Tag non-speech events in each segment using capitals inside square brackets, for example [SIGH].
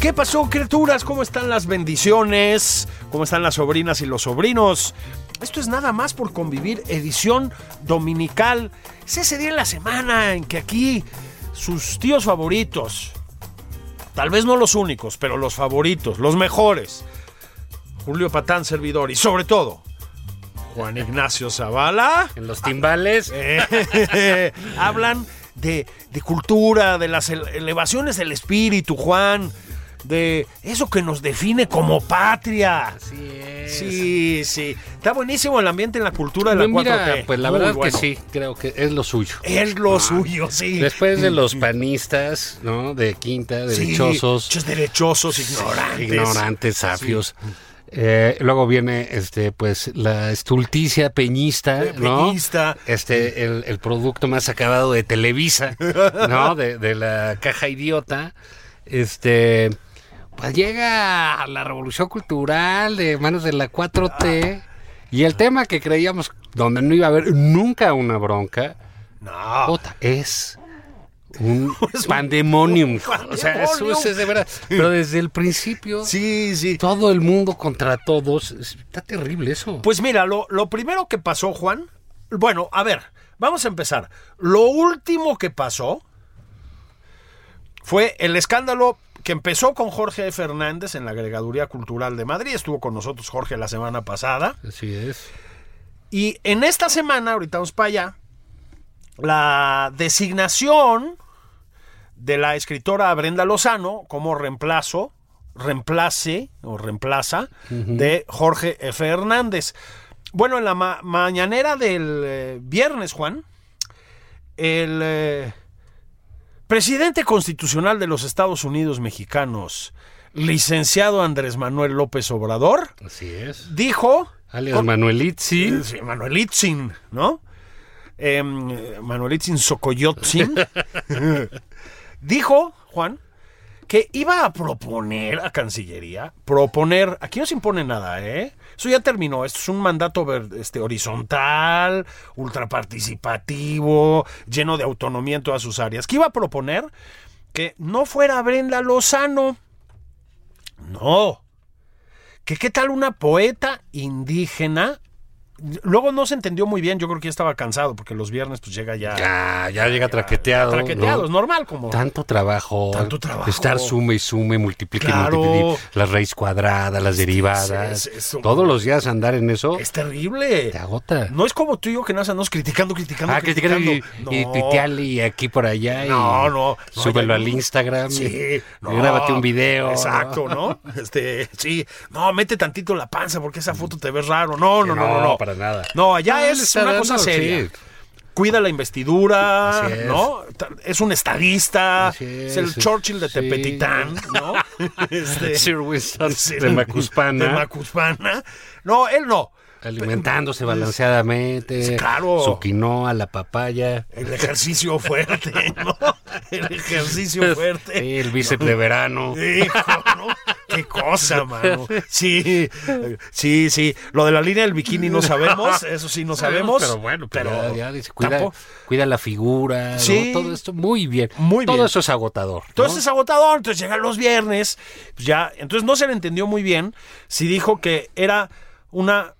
¿Qué pasó, criaturas? ¿Cómo están las bendiciones? ¿Cómo están las sobrinas y los sobrinos? Esto es nada más por convivir, edición dominical. Es ese día en la semana en que aquí sus tíos favoritos, tal vez no los únicos, pero los favoritos, los mejores, Julio Patán, servidor, y sobre todo, Juan Ignacio Zavala. En los timbales. Eh, [LAUGHS] hablan de, de cultura, de las ele- elevaciones del espíritu, Juan, de eso que nos define como patria. Así es. Sí, sí. Está buenísimo el ambiente en la cultura de la Pues mira, 4T. pues la Muy verdad bueno. que sí, creo que es lo suyo. Es lo suyo, sí. Después de [LAUGHS] los panistas, ¿no? De quinta, Sí, derechosos, muchos derechosos, ignorantes. ignorantes, safios. Eh, luego viene este pues la estulticia peñista, Eh, ¿no? peñista. Este el, el producto más acabado de Televisa, ¿no? [LAUGHS] De, de la caja idiota. Este pues llega la revolución cultural de manos de la 4T y el tema que creíamos donde no iba a haber nunca una bronca, No. [LAUGHS] es un pandemonium. [LAUGHS] O sea, eso es de verdad. Pero desde el principio, Sí, sí. todo el mundo contra todos. Está terrible eso. Pues mira, lo, lo primero que pasó, Juan. Bueno, a ver, vamos a empezar. Lo último que pasó fue el escándalo que empezó con Jorge Fernández en la Agregaduría Cultural de Madrid. Estuvo con nosotros Jorge la semana pasada. Así es. Y en esta semana, ahorita vamos para allá, la designación de la escritora Brenda Lozano como reemplazo, reemplace o reemplaza de Jorge F. Hernández. Bueno, en la ma- mañanera del eh, viernes, Juan, el eh, presidente constitucional de los Estados Unidos mexicanos, licenciado Andrés Manuel López Obrador, Así es. dijo... Alias con- Manuelitzi. Sí, Manuel Itzin, ¿no? Em, Manuel Itzin Socoyotzin [LAUGHS] dijo, Juan, que iba a proponer a Cancillería, proponer, aquí no se impone nada, ¿eh? Eso ya terminó, esto es un mandato este, horizontal, ultraparticipativo, lleno de autonomía en todas sus áreas, que iba a proponer que no fuera Brenda Lozano, no, que qué tal una poeta indígena. Luego no se entendió muy bien, yo creo que ya estaba cansado porque los viernes pues llega ya Ya, ya llega traqueteado. traqueteado, ¿no? es normal como Tanto trabajo. Tanto trabajo. Estar sume y sume, multiplique y Claro. multiplique. La raíz cuadrada, las derivadas. es Todos los días andar en eso es terrible. te agota. No es como tú y yo que nos andamos criticando, criticando, Ah, y, criticando. y No. y aquí por allá. y No, no, no, Súbelo al. Instagram. Sí, y. Grábate un video. Exacto, ¿no? Este, sí. No, mete tantito la panza porque esa foto te ves raro. No, no, no, no, no. Para nada. No, No, le es una cosa seria. sí. Cuida la investidura, es. ¿no? Es un estadista, es, el Churchill de sí. Tepetitán, ¿no? [LAUGHS] Este, Sir Winston de Macuspana. De Macuspana. No, él no. Alimentándose balanceadamente. Sí, claro. Su quinoa, la papaya. El ejercicio fuerte, ¿no? El ejercicio fuerte. Sí, el bíceps de verano. Hijo, ¿no? Qué cosa, mano. Sí, sí, sí. Lo de la línea del bikini no sabemos, eso sí no sabemos. Pero bueno, pero, pero ya, ya dice, cuida, cuida la figura, ¿no? Sí. todo esto muy bien. Muy todo bien. eso es agotador. ¿no? Entonces es agotador, entonces llegan los viernes, pues ya, entonces no se le entendió muy bien si dijo que era una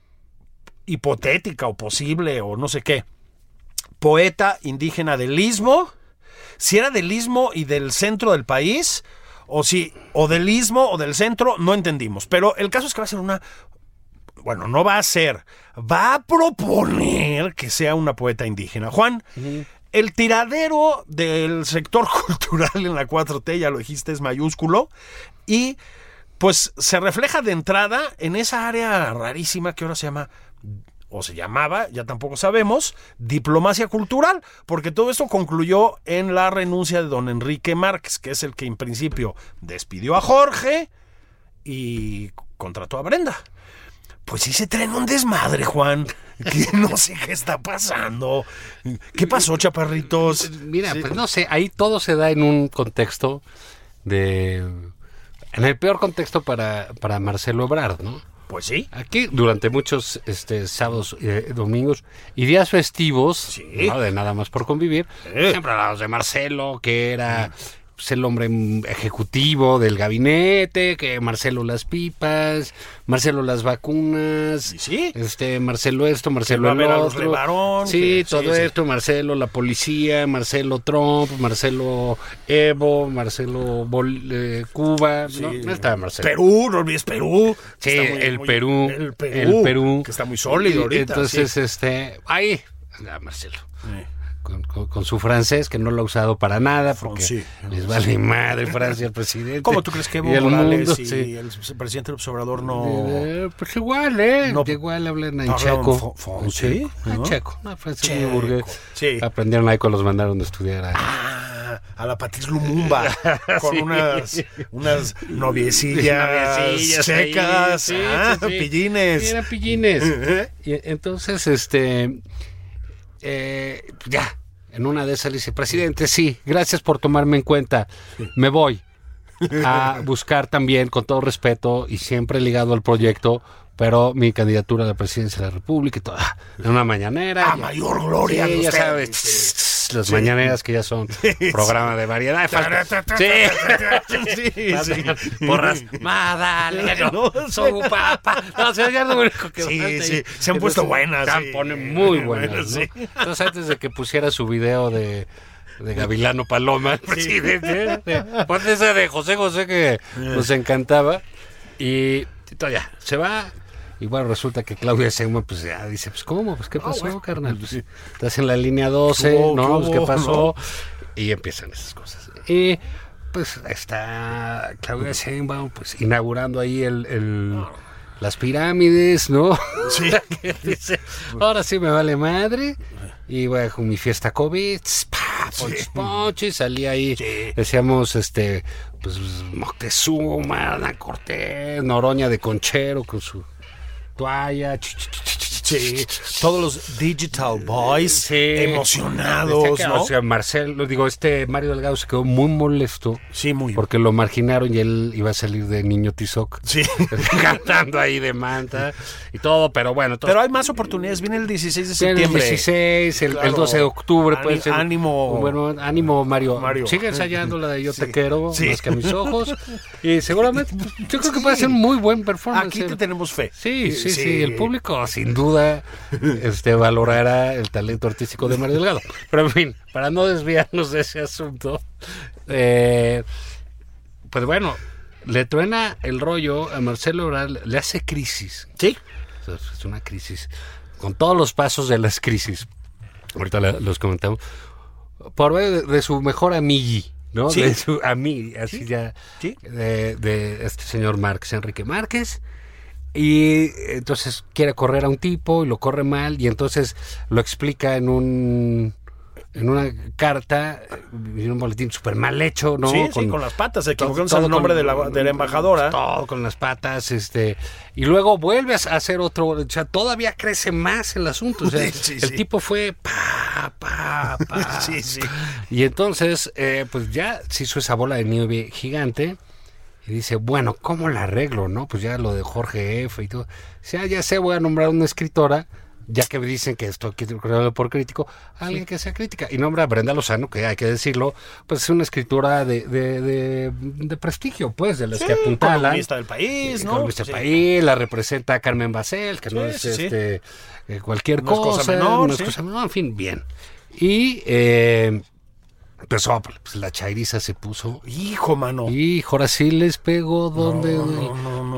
hipotética o posible o no sé qué, poeta indígena del Istmo si era del istmo y del centro del país, o si, o del istmo o del centro, no entendimos. Pero el caso es que va a ser una. Bueno, no va a ser, va a proponer que sea una poeta indígena. Juan, el tiradero del sector [LAUGHS] cultural en la 4T, ya lo dijiste, es mayúsculo. Y pues se refleja de entrada en esa área rarísima que ahora se llama o se llamaba, ya tampoco sabemos, diplomacia cultural, porque todo esto concluyó en la renuncia de don Enrique Márquez, que es el que en principio despidió a Jorge y contrató a Brenda. Pues sí se traen un desmadre, Juan. [LAUGHS] Que no sé qué está pasando. ¿Qué pasó, chaparritos? Mira, Sí. pues no sé, ahí todo se da en un contexto de... En el peor contexto para, para Marcelo Ebrard, ¿no? Pues sí. Aquí durante muchos este, sábados, eh, domingos y días festivos, ¿no? de nada más por convivir, siempre hablamos de Marcelo, que era pues, el hombre ejecutivo del gabinete, que Marcelo las pipas, Marcelo las vacunas, Y sí. este Marcelo esto, Marcelo el otro, Levarón, sí, que- todo sí. esto, Marcelo la policía, Marcelo Trump, Marcelo Evo, Marcelo Bol- eh, Cuba, no, no estaba Marcelo. Perú, no olvides Perú. Sí, Está muy- el, muy- Perú, El Perú. el Perú. Que está muy sólido Y ahorita. Entonces, este, ahí, anda Marcelo. Con, con- con su francés, que no lo ha usado para nada, porque sí. les vale madre Francia al presidente. ¿Cómo tú crees que Evo Y el Morales mundo, y sí. el presidente López Obrador no... Eh, pues igual, ¿eh? No. igual hablan en checo. En checo. Checo. No, francés Checo, muy burgués. sí. Aprendieron ahí cuando los mandaron a estudiar. a- Ah, a la Patriz Lumumba [LAUGHS] con unas, unas noviecillas, sí, ah, sí, pillines. Sí, eran pillines. [LAUGHS] Y entonces, este, eh, ya, en una de esas le dice, presidente, sí, gracias por tomarme en cuenta, me voy a [LAUGHS] buscar también, con todo respeto y siempre ligado al proyecto, pero mi candidatura a la presidencia de la República y todo, ah, en una mañanera. A ya- mayor gloria. Sí, ya sabes, las mañaneras que ya son [LAUGHS] programa de variedad. Sí. Sí, sí. Porras, Madaleno, No, su papá. No, o sea, ya lo único que Sí, sí, se han puesto buenas, Se sí. ponen muy buenas. Entonces, antes de que pusiera su video de, de Gavilano Paloma, el presidente, ¿eh? ponte ese de José José que nos encantaba. Y, ya, se va. Y bueno, resulta que Claudia Sheinbaum pues ya dice, pues ¿cómo? Pues ¿qué pasó, carnal? Pues, estás en la línea 12, ¿Qué hubo? ¿no? ¿Qué Pues, pasó? Y empiezan esas cosas. Y pues está Claudia Sheinbaum pues inaugurando ahí el, el- las pirámides, ¿no? Sí. [LAUGHS] Dice, ahora sí me vale madre. Y voy con mi fiesta COVID, ponches, ponches, salí ahí, decíamos, este, pues Moctezuma, Ana Cortés, Noroña de Conchero con su твоя 去去 Sí, todos los Digital Boys Sí. emocionados, ¿no? O sea, Marcelo, digo, este Mario Delgado se quedó muy molesto Sí, muy porque lo marginaron y él iba a salir de niño Tizoc. Sí. [LAUGHS] Cantando ahí de manta y todo, pero bueno. todo- Pero hay más oportunidades. Viene el 16 de Sí, el septiembre. 16, el, el Claro. 12 de octubre puede ser. ánimo. Bueno, ánimo, Mario. Mario. Sigue ensayando la de Yo te quiero, Sí. más que a mis ojos. Y seguramente, yo creo que puede ser muy buen performance. Aquí te tenemos fe. Sí, sí, sí, El público sin duda este, valorará el talento artístico de Mario Delgado. Pero en fin, para no desviarnos de ese asunto, eh, pues bueno, le truena el rollo a Marcelo Ebrard, le hace crisis. Sí. Es una crisis. Con todos los pasos de las crisis. Ahorita la- los comentamos. Por medio de, de su mejor amigui, ¿no? Sí. De su amigui, así ya. Sí. De, de este señor Márquez, Enrique Márquez. Y entonces quiere correr a un tipo y lo corre mal. Y entonces lo explica en un. En una carta, en un boletín súper mal hecho, ¿no? sí, sí, con las patas. Se equivocaron todo el nombre con- de la, de la embajadora. todo con las patas, este, y luego vuelves a hacer otro, o sea, todavía crece más el asunto, o sea, [LAUGHS] Sí, el tipo fue pa, pa, pa. [LAUGHS] Sí, sí. Y entonces, eh, pues ya se hizo esa bola de nieve gigante y dice, bueno, ¿cómo la arreglo, no? Pues ya lo de Jorge F y todo. O sea, ya sé, voy a nombrar una escritora, ya que me dicen que esto aquí por crítico, alguien que sea crítica. Y nombra a Brenda Lozano, que hay que decirlo, pues es una escritora de, de, de, de prestigio, pues, de las que apuntalan. columnista del país, ¿no? Columnista del Sí. país, la representa Carmen Basel, que no Sí, es sí, sí. este, eh, cualquier No es cosa cosa, menor, no es sí. cosa menor, en fin, bien. Y eh, Empezó, pues la chairiza se puso. Hijo, mano. Hijo, ahora sí les pegó donde.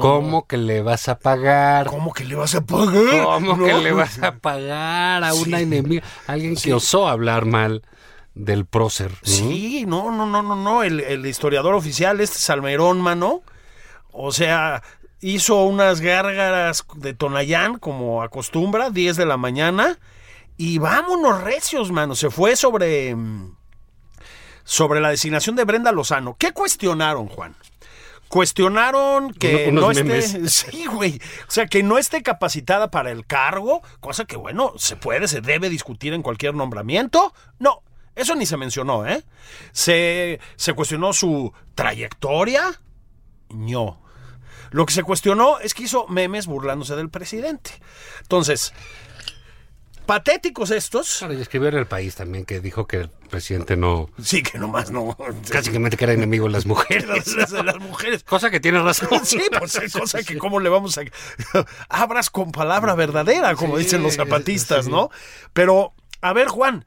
¿Cómo que le vas a pagar? ¿Cómo que le vas a pagar? ¿Cómo No. que le vas a pagar a una enemiga? Alguien que osó hablar mal del prócer. ¿no? Sí, no, no, no, no, no. El, el historiador oficial, este Salmerón, mano. O sea, hizo unas gárgaras de Tonayán, como acostumbra, 10 de la mañana. Y vámonos recios, mano. Se fue sobre. Sobre la designación de Brenda Lozano. ¿Qué cuestionaron, Juan? Cuestionaron que Uno- no esté. memes. [LAUGHS] [LAUGHS] Sí, güey. O sea, que no esté capacitada para el cargo, cosa que, bueno, se puede, se debe discutir en cualquier nombramiento. No, eso ni se mencionó, ¿eh? Se, se cuestionó su trayectoria. No. Lo que se cuestionó es que hizo memes burlándose del presidente. Entonces, patéticos estos. Claro, y escribió en el país también que dijo que el presidente no. Sí, que nomás no. Casi que que era enemigo de las mujeres. [LAUGHS] Las, las- las mujeres. Cosa que tiene razón. [LAUGHS] Sí, pues es cosa que cómo le vamos a... [LAUGHS] Abras con palabra verdadera, como Sí, dicen los zapatistas, sí. ¿no? Pero, a ver, Juan.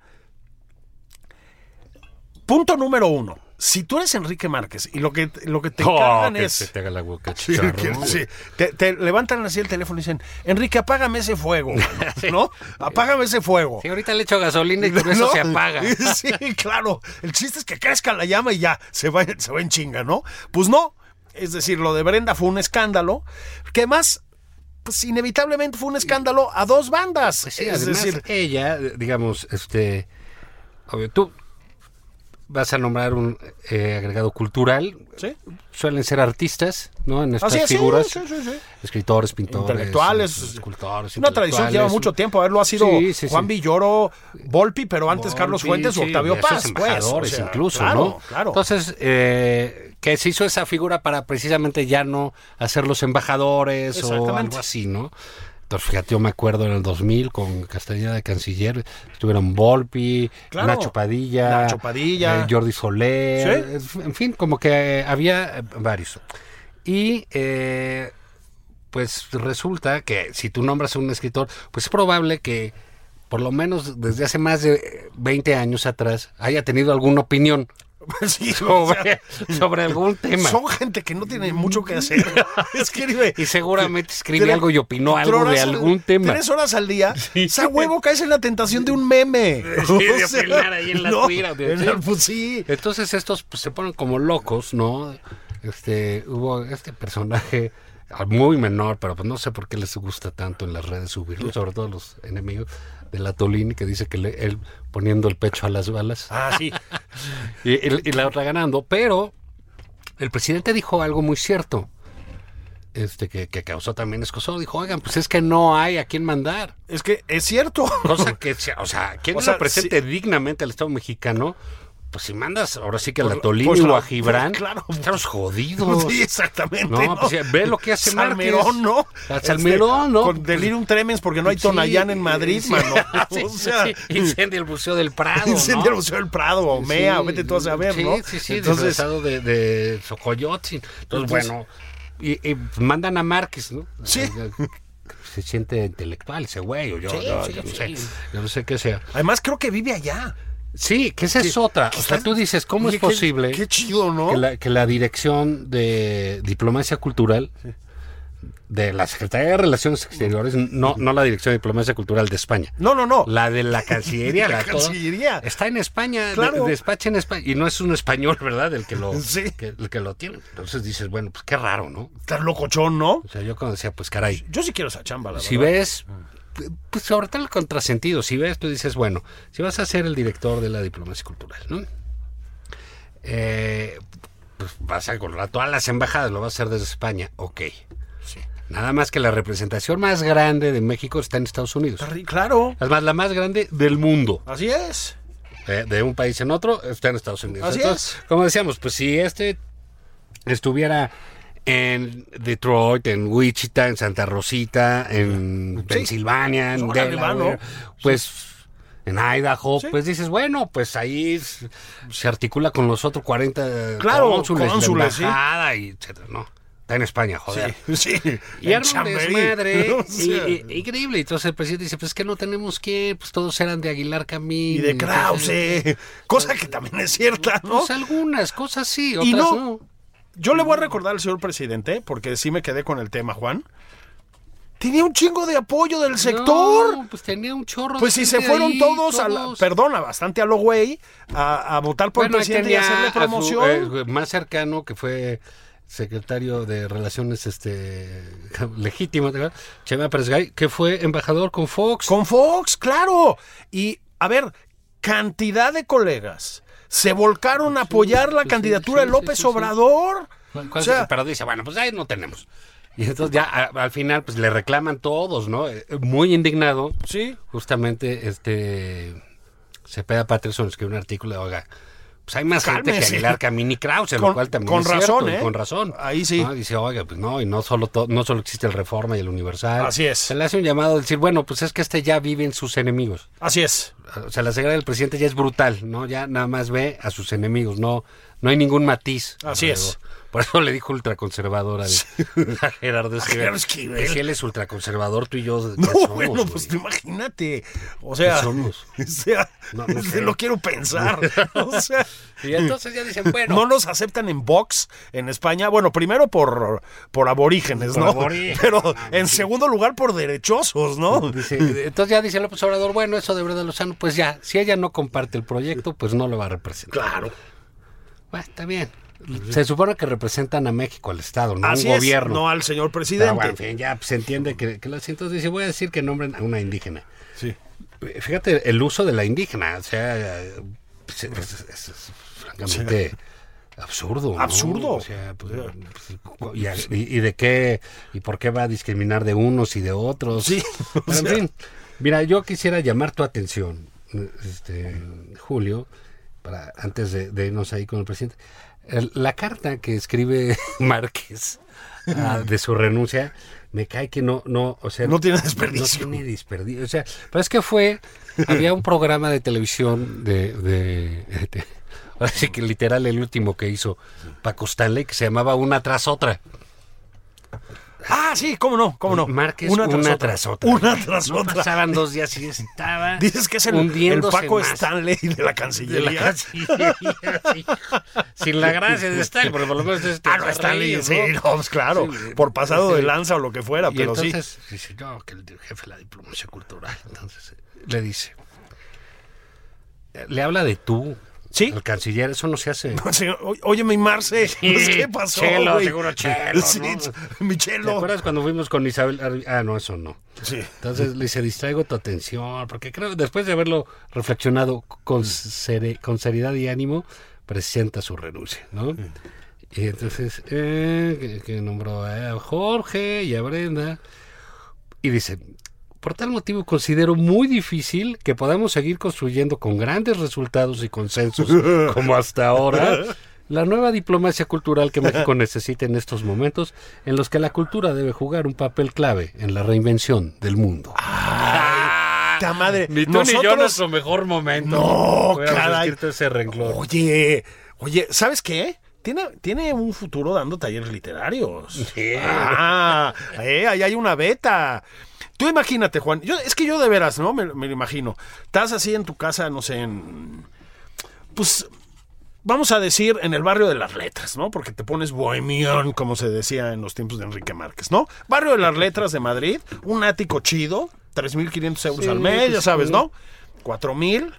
Punto número uno. Si tú eres Enrique Márquez y lo que, lo que te Oh, encargan que es... se te haga la boca Sí, chicharro. que- sí. Te, te levantan así el teléfono y dicen, Enrique, apágame ese fuego, mano", [LAUGHS] ¿no? Apágame ese fuego. Sí, ahorita le echo gasolina y por eso se apaga. [LAUGHS] Sí, claro. El chiste es que crezca la llama y ya, se va, se va en chinga, ¿no? Pues no. Es decir, lo de Brenda fue un escándalo. Que más, pues inevitablemente fue un escándalo a dos bandas. Pues sí, es además, decir, ella, digamos, este. Obvio, tú vas a nombrar un eh, agregado cultural. ¿sí? Suelen ser artistas, ¿no? En estas es, sí, figuras. sí, sí, sí. Escritores, pintores. Intelectuales. Escultores. Una tradición que lleva intelectuales. mucho tiempo. A ver, lo ha sido Sí, sí, Juan. Villoro, Volpi, pero antes Volpi, Carlos Fuentes o Octavio Paz. Pues, o embajadores sea, incluso, claro, ¿no? Claro. Entonces, eh, que se hizo esa figura para precisamente ya no hacer los embajadores o algo así, ¿no? Entonces, fíjate, yo me acuerdo en el 2000 con Castellana de Canciller, estuvieron Volpi, Claro. Nacho Padilla, Nacho Padilla. eh, Jordi Soler, en fin, como que eh, había eh, varios. Y eh, pues resulta que si tú nombras a un escritor, pues es probable que por lo menos desde hace más de 20 años atrás haya tenido alguna opinión [LAUGHS] Sí, o sea, sobre, algún tema. Son gente que no tiene mucho que hacer. [LAUGHS] Escribe. Y seguramente escribe algo y opinó algo de al- algún tema. Tres horas al día. [LAUGHS] Esa huevo caes en la tentación de un meme. Sí, de opinar ahí en la Twitter, de- en la- pues sí. Entonces estos pues, se ponen como locos, ¿no? Este, hubo este personaje muy menor, pero pues no sé por qué les gusta tanto en las redes subirlo, sobre todo los enemigos de la Tolini, que dice que le- él poniendo el pecho a las balas Ah, sí. [LAUGHS] y, y- y la otra ganando, pero el presidente dijo algo muy cierto. Este que, que causó también escosor, dijo, oigan, pues es que no hay a quién mandar. Es que es cierto. Cosa que, o sea, quien [LAUGHS] O sea, represente dignamente al Estado mexicano, pues si mandas ahora sí que a la Pues- Tolini pues o la- a Gibran, pues [LAUGHS] claro. pues estamos jodidos. Sí, exactamente. No, pues ya, ve lo que hace Salmerón. ¿no? Al Salmerón, ¿no? Con delirium tremens porque no hay Sí, Tonayán en Madrid, sí. mano. [LAUGHS] Sí, o sea, sí, incendia el Museo del Prado. [LAUGHS] incendia ¿no? el Museo del Prado, o Mea, Sí, vete tú a saber, sí, ¿no? Sí, sí, Entonces, disfrazado de, de Xocoyotzin. Entonces, Entonces- bueno, y, y mandan a Márquez, ¿no? Sí. Se siente intelectual ese güey, o yo, Sí, yo, sí, yo no sí. sé, yo no sé qué sea. además creo que vive allá. Sí, que esa es otra. O sea, tú dices, ¿cómo Oye, es posible Qué, chido, ¿no? que, la, que la dirección de diplomacia cultural de la Secretaría de Relaciones Exteriores, no, no la dirección de diplomacia cultural de España, No, no, no. la de la Cancillería, [LAUGHS] La la, todo, Cancillería. está en España, de- Claro. despacha en España, y no es un español, ¿verdad? El que lo, [LAUGHS] Sí. que, el que lo tiene. Entonces dices, bueno, pues qué raro, ¿no? Estás locochón, ¿no? O sea, yo cuando decía, pues caray, Yo sí quiero esa chamba, la si verdad. ves, pues sobre todo el contrasentido, si ves, tú dices, bueno, si vas a ser el director de la diplomacia cultural, ¿no? Eh, pues vas a controlar todas las embajadas, lo vas a hacer desde España, ok. Sí. Nada más que la representación más grande de México está en Estados Unidos. Claro, Además, la más grande del mundo. así es. eh, de un país en otro, está en Estados Unidos. Así Entonces, como decíamos, pues si este estuviera en Detroit, en Wichita, en Santa Rosita, en Pensilvania, en Delaware, pues en Idaho, Sí. pues dices, bueno, pues ahí se articula con los otros 40 Claro, cónsules, cónsules, sí. embajada y etcétera, ¿no? está en España, joder. Sí, sí. Y arma desmadre increíble. Entonces el presidente dice, pues es que no tenemos que, pues todos eran de Aguilar Camín. y de entonces, Krause. Cosa que también es cierta, ¿no? Pues algunas cosas sí, otras Y no. no. Yo le voy a recordar al señor presidente, porque sí me quedé con el tema, Juan. Tenía un chingo de apoyo del sector. No, pues tenía un chorro Pues de si se fueron ahí, todos, a la- perdona, bastante a lo güey, a, a votar por Bueno, el presidente y hacerle su, promoción. eh, más cercano, que fue secretario de Relaciones este [LAUGHS] Legítimas. Chema Pérez Gay, que fue embajador con Fox. Con Fox, claro. Y, a ver, cantidad de colegas se volcaron a apoyar la candidatura de López. Obrador. O sea, pero dice, bueno, pues ahí no tenemos. Y entonces ya a- al final pues le reclaman todos, ¿no? Eh, Muy indignado. sí. Justamente este Cepeda Patterson escribió un artículo de, oiga, pues hay más gente que. Aguilar Camín y Krause, Con- lo cual también con es cierto, razón, y ¿eh? con razón. Ahí sí. ¿no? Dice, oiga, pues no, y no solo to- no solo existe el Reforma y el Universal. Así es. Se le hace un llamado a decir, bueno, pues es que este ya vive en sus enemigos. Así es. O sea, la ceguera del presidente ya es brutal, ¿no? Ya nada más ve a sus enemigos, no, no hay ningún matiz. Así es. Por eso le dijo ultraconservadora de- a Gerardo Esquivel. Gerardo Esquivel. Que si él es ultraconservador, tú y yo, ¿qué No, somos, bueno, pues imagínate. O sea, ¿Qué somos? [LAUGHS] o sea, No, es que lo quiero pensar. O [LAUGHS] sea, Y entonces ya dicen, bueno, no nos aceptan en Vox en España. Bueno, primero por, por aborígenes, Por ¿no? aborígenes, Pero no, en sí. segundo lugar por derechosos, ¿no? Entonces ya dice López Obrador, bueno, eso de verdad Lozano, pues ya, si ella no comparte el proyecto, pues no lo va a representar. Claro. Bueno, está bien. Se supone que representan a México, al Estado, no Así un es, gobierno. no al señor presidente. bueno, en fin, ya se entiende que, que los entonces dice, voy a decir que nombren a una indígena. Sí. Fíjate el uso de la indígena, o sea, pues, es, es- es- es francamente absurdo. ¿no? Absurdo. O sea, pues, pues, y, de qué, y por qué va a discriminar de unos y de otros. Sí, Pero en [LAUGHS] fin, mira, yo quisiera llamar tu atención, este, Julio, para antes de, de irnos ahí con el presidente. El- la carta que escribe [LAUGHS] Márquez ah, de su renuncia, me cae que no, no, o sea, No tiene desperdicio. no tiene desperdicio. O sea, pero es que fue, había un programa de televisión de, de, de- [LAUGHS] ahora sí que literal el último que hizo Paco Stanley, que se llamaba Una tras otra. Ah, sí, cómo no, cómo no. Márquez una, tras, otra. Una tras No otra. pasaban dos días y estaba Dices que es el, el Paco más. Stanley de la de la Cancillería. Sí. Sin la gracia de Stanley, por lo menos este Ah, no, Stanley, sí, ¿no? pues claro, Sí, por pasado sí. de lanza o lo que fuera, Y pero sí. entonces dice, no, que el jefe de la diplomacia cultural. Entonces eh, le dice, le habla de tú. Sí. El canciller, eso no se hace. [LAUGHS] Sí, o- Oye, mi Marce, pues, [LAUGHS] ¿qué pasó? Chelo, güey? seguro Chelo, [LAUGHS] Sí, ¿no? mi ¿Te acuerdas cuando fuimos con Isabel? Ah, no, eso no. Sí. Entonces le dice, distraigo tu atención, porque creo que después de haberlo reflexionado con, sere- con seriedad y ánimo, presenta su renuncia, ¿no? Y entonces, eh, que, que nombró a Jorge y a Brenda, y dice, por tal motivo considero muy difícil que podamos seguir construyendo con grandes resultados y consensos [LAUGHS] como hasta ahora la nueva diplomacia cultural que México necesita en estos momentos en los que la cultura debe jugar un papel clave en la reinvención del mundo. Ta madre. Ni tú ni yo nosotros- nuestro mejor momento. No, caray. ese renglón. Oye, oye, ¿sabes qué? Tiene, tiene un futuro dando talleres literarios. Sí. Ah, eh, ahí hay una beta. Tú imagínate, Juan. Yo, es que yo de veras, ¿no? Me, me lo imagino. Estás así en tu casa, no sé, en. Pues. Vamos a decir en el barrio de las letras, ¿no? Porque te pones bohemión, como se decía en los tiempos de Enrique Márquez, ¿no? Barrio de las letras de Madrid, un ático chido, 3.500 euros Sí, al mes, ya sabes, sí. ¿no? 4.000.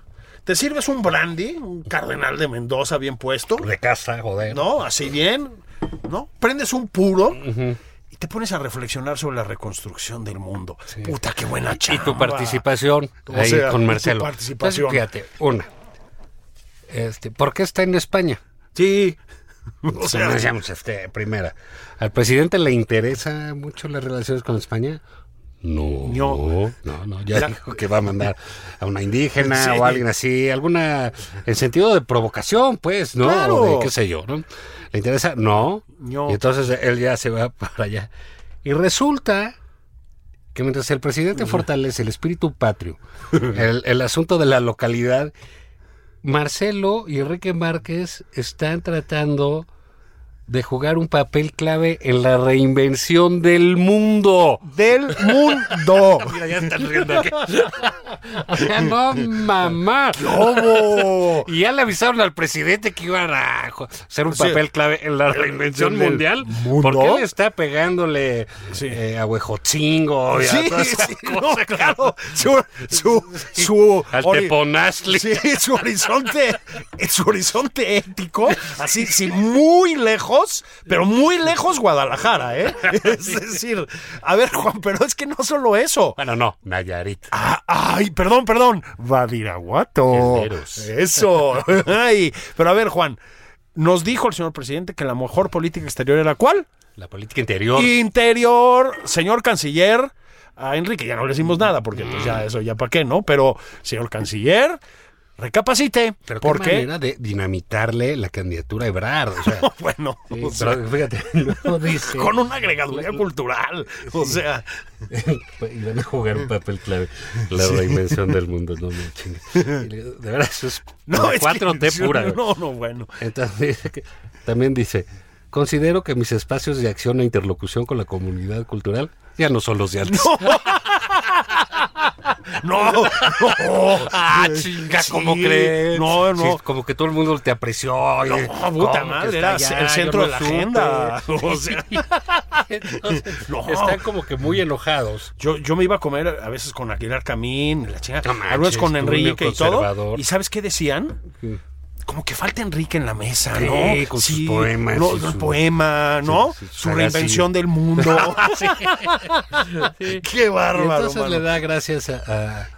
Te sirves un brandy, un cardenal de Mendoza bien puesto. De casa, joder. ¿no? Así bien, ¿no? Prendes un puro te pones a reflexionar sobre la reconstrucción del mundo. Puta, qué buena Y chamba. tu participación O ahí sea, con tu Marcelo. participación. Entonces, fíjate, una. Este, ¿Por qué está en España? Sí. [LAUGHS] O sea, decíamos, este, primera. ¿Al presidente le interesa mucho las relaciones con España? No, No. no, no, ya La- dijo que va a mandar a una indígena [LAUGHS] Sí. o a alguien así, alguna, en sentido de provocación, pues, ¿no? Claro. O de qué sé yo, ¿no? ¿Le interesa? No. No. Y entonces él ya se va [LAUGHS] para allá. Y resulta que mientras el presidente fortalece el espíritu patrio, el, el asunto de la localidad, Marcelo y Enrique Márquez están tratando de jugar un papel clave en la reinvención del mundo. Del mundo. [LAUGHS] Mira, ya están riendo aquí. O [LAUGHS] sea, no, mamá. ¿Cómo? Y ya le avisaron al presidente que iban a hacer un papel clave en la reinvención del mundial. mundo. Porque él está pegándole Sí. eh, a Huejotzingo y a Sí, todas esas sí, cosas. no, claro. Su, su, su, Al Teponazli. Sí, su horizonte, su horizonte ético, así, sí, muy lejos, pero muy lejos Guadalajara, ¿eh? [LAUGHS] Es decir, a ver, Juan, pero es que no solo eso. Bueno, no, Nayarit. Ah, ay, perdón, perdón. Badiraguato. Eso. [LAUGHS] Ay, pero a ver, Juan, nos dijo el señor presidente que la mejor política exterior era cuál? La política interior. Interior, señor canciller. A Enrique ya no le decimos nada, porque pues ya eso ya para qué, ¿no? Pero, señor canciller, recapacite. Pero qué porque, manera de dinamitarle la candidatura a Ebrard. O sea, [LAUGHS] bueno, sí, o sea, pero fíjate, [LAUGHS] dice... con una agregaduría cultural. O sea, [LAUGHS] van a jugar un papel clave. La reinvención del mundo, no me chingues. De verdad, eso es no, es que- 4T pura. güey. No, no, bueno. Entonces, que- también dice, considero que mis espacios de acción e interlocución con la comunidad cultural ya no son los de antes. No, no. Ah, chinga, ¿cómo Sí, crees? No, no. Sí, como que todo el mundo te apreció. No, puta ¿cómo madre, era allá? el centro no de la supe. agenda. [LAUGHS] O sea, Entonces, No. están como que muy enojados. yo, yo me iba a comer a veces con Aguilar Camín, la chingada, No manches, algunas con Enrique y todo. ¿Y sabes qué decían? Como que falta Enrique en la mesa, Sí, ¿no? con sus poemas No, y no, el su- poema, ¿no? sí, su su reinvención sí. del mundo. [LAUGHS] Sí. [LAUGHS] Qué Y bárbaro. entonces mano. le da gracias a, a-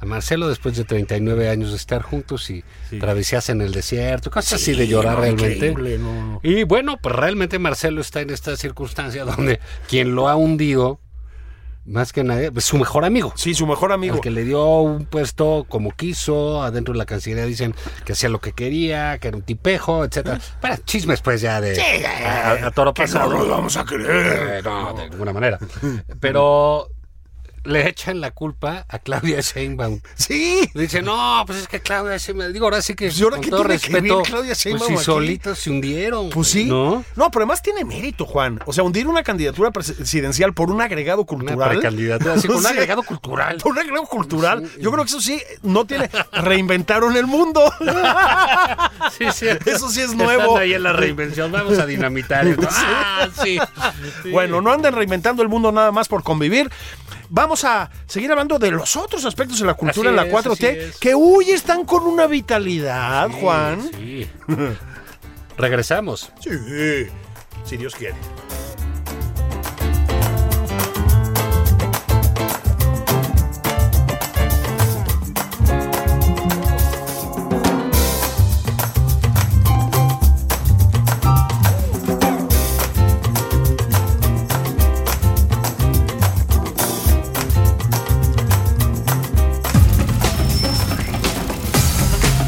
a Marcelo después de 39 años de estar juntos y travesías en el desierto, cosas así de llorar no, realmente. increíble, no, no. Y bueno, pues realmente Marcelo está en esta circunstancia donde quien lo ha hundido, más que nadie, pues su mejor amigo. Sí, su mejor amigo. Al que le dio un puesto como quiso, adentro de la Cancillería dicen que hacía lo que quería, que era un tipejo, etcétera. Para chismes pues ya de a, a toro Que pasado. no lo vamos a creer. Eh, no, de ninguna manera. [LAUGHS] Pero le echan la culpa a Claudia Sheinbaum. Sí. Dice, no, pues es que Claudia Sheinbaum, digo, ahora sí que Pues, ¿y ahora con qué todo tiene que respeto, ver Claudia Sheinbaum pues si solitos se hundieron. Pues sí. ¿No? No, pero además tiene mérito, Juan. O sea, hundir una candidatura presidencial por un agregado Una cultural. precandidatura, así, con un [LAUGHS] Sí. agregado cultural. Por un agregado cultural. Yo creo que eso sí, no tiene. Reinventaron el mundo. [LAUGHS] Sí, sí. Eso sí es Están nuevo. ahí en la reinvención, vamos a dinamitar [LAUGHS] esto. Ah, sí. Sí. Bueno, no anden reinventando el mundo nada más por convivir. Vamos a seguir hablando de los otros aspectos de la cultura en la es, 4T así es. que hoy están con una vitalidad, Juan. Sí. [LAUGHS] Regresamos. Sí, si Dios quiere.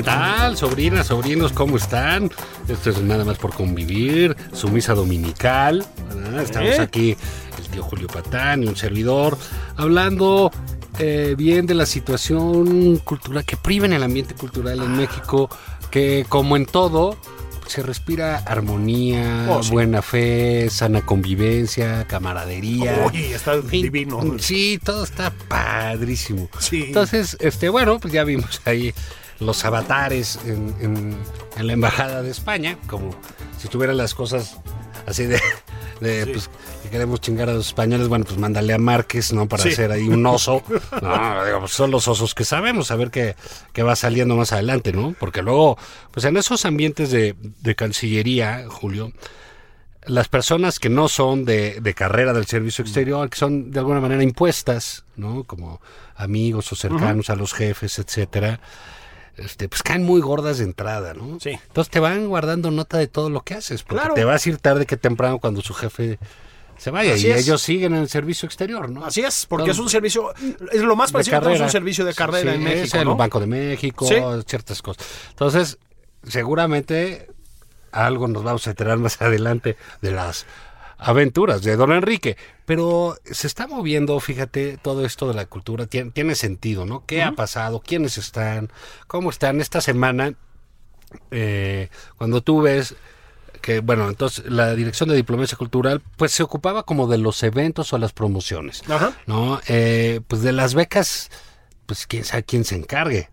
¿Qué tal, sobrinas, sobrinos? ¿Cómo están? Esto es nada más por convivir, su misa dominical. ¿verdad? Estamos ¿Eh? aquí, el tío Julio Patán y un servidor, hablando eh, bien de la situación cultural que priva en el ambiente cultural en México, que como en todo, se respira armonía, Oh, sí. buena fe, sana convivencia, camaradería. Oye, está fin, divino. Sí, todo está padrísimo. Sí. Entonces, este, bueno, pues ya vimos ahí los avatares en, en- en la embajada de España, como si tuvieran las cosas así de, de, pues, que queremos chingar a los españoles, bueno, pues mándale a Márquez, ¿no? Para Sí. hacer ahí un oso. No, pues son los osos que sabemos, a ver qué, qué va saliendo más adelante, ¿no? Porque luego, pues en esos ambientes de, de Cancillería, Julio, las personas que no son de, de carrera del servicio exterior, que son de alguna manera impuestas, ¿no? Como amigos o cercanos a los jefes, etcétera, este, pues caen muy gordas de entrada, ¿no? Sí. Entonces te van guardando nota de todo lo que haces, porque Claro. te vas a ir tarde que temprano cuando su jefe se vaya Así y es. ellos siguen en el servicio exterior, ¿no? Así es, porque Todo. es un servicio, es lo más parecido que carrera. un servicio de carrera Sí, en es México, el ¿no? Banco de México, Sí. ciertas cosas. Entonces, seguramente algo nos vamos a enterar más [LAUGHS] adelante de las aventuras de Don Enrique. Pero se está moviendo, fíjate, todo esto de la cultura tiene, tiene sentido, ¿no? ¿Qué ha pasado? ¿Quiénes están? ¿Cómo están? Esta semana, eh, cuando tú ves que, bueno, entonces la Dirección de Diplomacia Cultural, pues se ocupaba como de los eventos o las promociones. Ajá. ¿no? Eh, pues de las becas, pues quién sabe quién se encargue.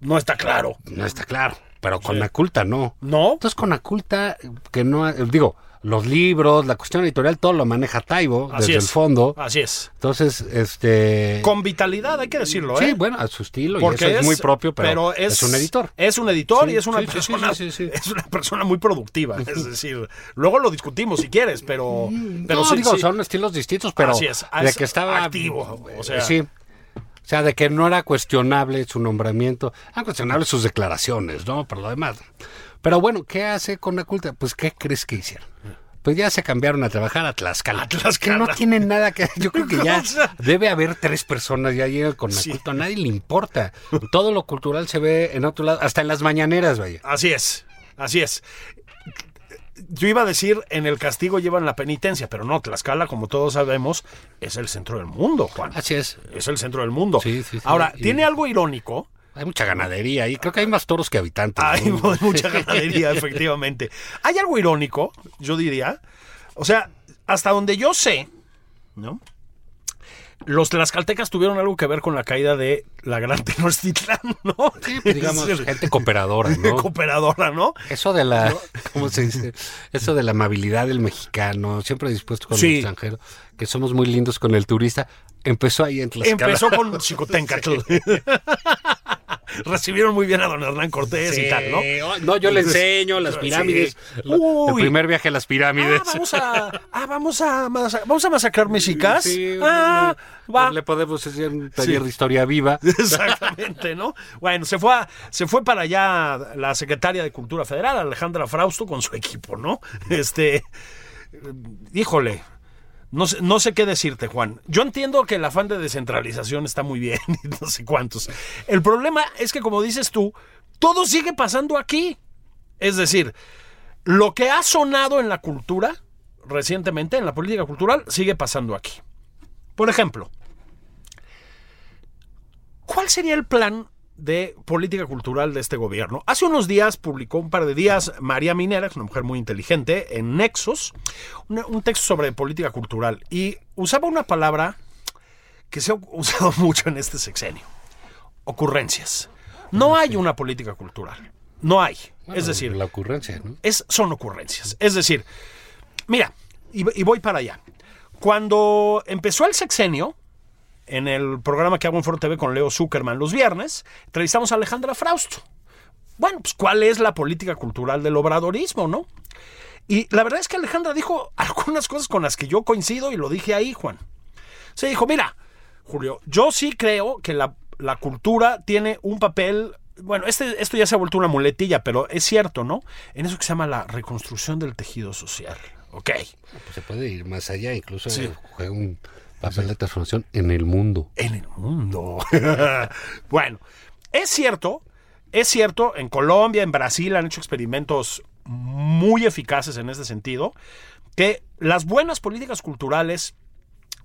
No está claro. No está claro. Pero con la culta no. ¿No? Entonces con la culta, que no, digo, los libros, la cuestión editorial, todo lo maneja Taibo Así desde es. el fondo. Así es. Entonces, este... Con vitalidad, hay que decirlo, ¿eh? Sí, bueno, a su estilo, y Porque eso es, muy propio, pero, es, un editor. Es un editor Sí, y es una sí, persona, [LAUGHS] es una persona muy productiva. Es decir, luego lo discutimos si quieres, pero, pero no, digo, son estilos distintos, pero Así es, de que estaba activo, o sea. sí. O sea, de que no era cuestionable su nombramiento, eran cuestionables sus declaraciones, ¿no? Por lo demás. Pero bueno, ¿qué hace con la culta? Pues, ¿qué crees que hicieron? Pues ya se cambiaron a trabajar a Tlaxcala. A Tlaxcala. Que no tienen nada que... Yo creo que ya [LAUGHS] debe haber tres personas ya llegan con la Sí. culta. A nadie le importa. Todo lo cultural se ve en otro lado, hasta en las mañaneras, vaya. Así es, así es. Yo iba a decir, en el castigo llevan la penitencia, pero no, Tlaxcala, como todos sabemos, es el centro del mundo, Juan. Así es. Es el centro del mundo. Sí, sí, sí. Ahora, Y- tiene algo irónico. Hay mucha ganadería ahí. Creo que hay más toros que habitantes. Hay ¿no? mucha [LAUGHS] ganadería, efectivamente. Hay algo irónico, yo diría. O sea, hasta donde yo sé, ¿no? Los tlaxcaltecas tuvieron algo que ver con la caída de la gran Tenochtitlán, ¿no? Sí, pues, digamos, decir, gente cooperadora, ¿no? [LAUGHS] Cooperadora, ¿no? Eso de la, ¿cómo se dice? Eso de la amabilidad del mexicano, siempre dispuesto con Sí. el extranjero, que somos muy lindos con el turista, empezó ahí en Tlaxcala. Empezó con [LAUGHS] Chicotencatl. [LAUGHS] Recibieron muy bien a don Hernán Cortés y tal, ¿no? No, yo le enseño las Sí. pirámides. El primer viaje a las pirámides. Ah, vamos a, ah, vamos a, masa- vamos a masacrar mexicas. Sí, ah, le- va. Le podemos hacer un taller de historia viva. [LAUGHS] Exactamente, ¿no? Bueno, se fue, a- se fue para allá la secretaria de Cultura Federal, Alejandra Frausto, con su equipo, ¿no? Este, híjole, no sé, no sé qué decirte, Juan. Yo entiendo que el afán de descentralización está muy bien [LAUGHS] y no sé cuántos. El problema es que, como dices tú, todo sigue pasando aquí. Es decir, lo que ha sonado en la cultura recientemente, en la política cultural, sigue pasando aquí. Por ejemplo, ¿Cuál sería el plan de política cultural de este gobierno? Hace unos días publicó un par de días María Minera, que es una mujer muy inteligente, en Nexos, una- un texto sobre política cultural y usaba una palabra que se ha usado [LAUGHS] mucho en este sexenio. Ocurrencias. No hay una política cultural. No hay. es decir, La ocurrencia, ¿no? es, son ocurrencias. Es decir, mira, y, y voy para allá. Cuando empezó el sexenio, en el programa que hago en Foro TV con Leo Zuckerman los viernes, entrevistamos a Alejandra Frausto. Bueno, pues ¿cuál es la política cultural del obradorismo, no? Y la verdad es que Alejandra dijo [LAUGHS] algunas cosas con las que yo coincido y lo dije ahí, Juan. Se dijo, mira, Julio, yo sí creo que la, la cultura tiene un papel, bueno, este, esto ya se ha vuelto una muletilla, pero es cierto, ¿no? En eso que se llama la reconstrucción del tejido social. Ok. Pues se puede ir más allá, incluso Sí. juega un papel de transformación en el mundo. en el mundo. [LAUGHS] bueno, es cierto, es cierto, en Colombia, en Brasil han hecho experimentos muy eficaces en este sentido, que las buenas políticas culturales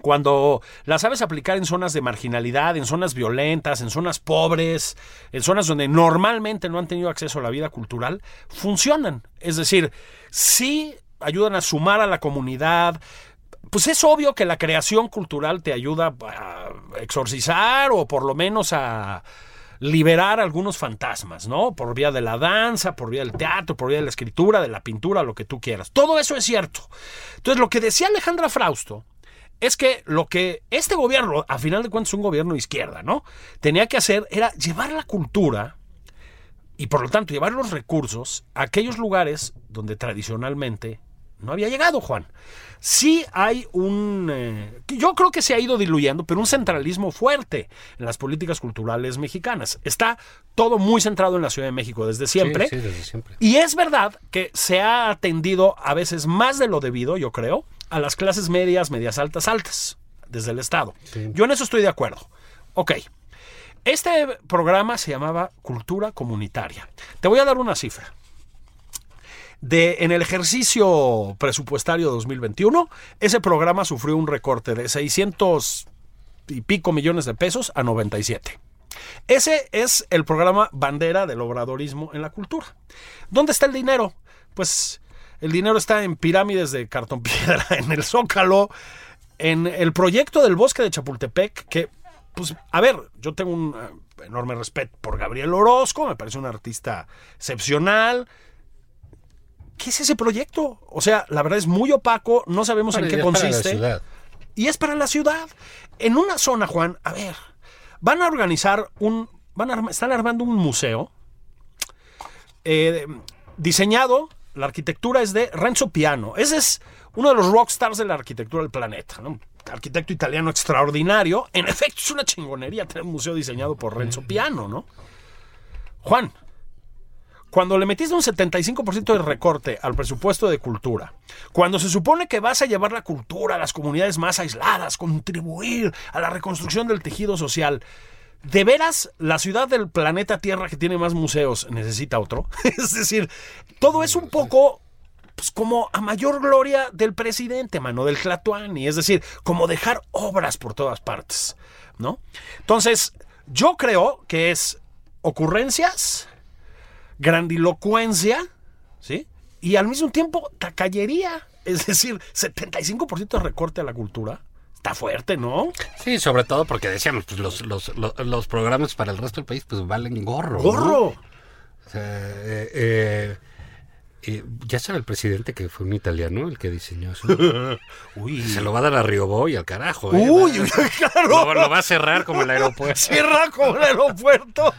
cuando las sabes aplicar en zonas de marginalidad, en zonas violentas, en zonas pobres, en zonas donde normalmente no han tenido acceso a la vida cultural, funcionan. Es decir, sí ayudan a sumar a la comunidad. Pues es obvio que la creación cultural te ayuda a exorcizar o por lo menos a liberar algunos fantasmas, ¿no? Por vía de la danza, por vía del teatro, por vía de la escritura, de la pintura, lo que tú quieras. Todo eso es cierto. Entonces, lo que decía Alejandra Frausto es que lo que este gobierno, a final de cuentas un gobierno de izquierda, ¿no? Tenía que hacer era llevar la cultura y por lo tanto llevar los recursos a aquellos lugares donde tradicionalmente no había llegado, Juan. Sí hay un... eh, yo creo que se ha ido diluyendo, pero un centralismo fuerte en las políticas culturales mexicanas. Está todo muy centrado en la Ciudad de México desde siempre. Sí, sí, desde siempre. Y es verdad que se ha atendido a veces más de lo debido, yo creo, a las clases medias, medias altas, altas, desde el Estado. Yo en eso estoy de acuerdo. Ok. Este programa se llamaba Cultura Comunitaria. Te voy a dar una cifra. De, en el ejercicio presupuestario 2021, ese programa sufrió un recorte de 600 y pico millones de pesos a 97. Ese es el programa bandera del obradorismo en la cultura. ¿Dónde está el dinero? Pues el dinero está en pirámides de cartón piedra, [LAUGHS] en el Zócalo, en el proyecto del bosque de Chapultepec, que, pues, a ver, yo tengo un eh, enorme respeto por Gabriel Orozco, me parece un artista excepcional. ¿Qué es ese proyecto? O sea, la verdad es muy opaco, no sabemos en qué Es para la consiste. ciudad. Y es para la ciudad. En una zona, Juan, a ver, van a organizar un. Van a, están armando un museo eh, diseñado. La arquitectura es de Renzo Piano. Ese es uno de los rockstars de la arquitectura del planeta. ¿no? Arquitecto italiano extraordinario. En efecto, es una chingonería tener un museo diseñado por Renzo Piano, ¿no? Juan, cuando le metiste un 75% de recorte al presupuesto de cultura, cuando se supone que vas a llevar la cultura a las comunidades más aisladas, contribuir a la reconstrucción del tejido social, ¿de veras la ciudad del planeta Tierra que tiene más museos necesita otro? [LAUGHS] es decir, todo es un poco pues como a mayor gloria del presidente, mano, del Tlatuani, es decir, como dejar obras por todas partes, ¿no? Entonces, yo creo que es ocurrencias, grandilocuencia, ¿sí? Y al mismo tiempo tacañería, es decir, 75% de recorte a la cultura. Está fuerte, ¿no? Sí, sobre todo porque decíamos, pues los, los, los, los programas para el resto del país pues valen gorro. ¿no? Gorro. O sea, eh, eh, eh, ya sabe el presidente que fue un italiano el que diseñó eso. [LAUGHS] Uy. Se lo va a dar a Rioboy al carajo. ¿eh? Uy, [LAUGHS] claro. lo, lo va a cerrar como el aeropuerto. [LAUGHS] Cierra como el aeropuerto.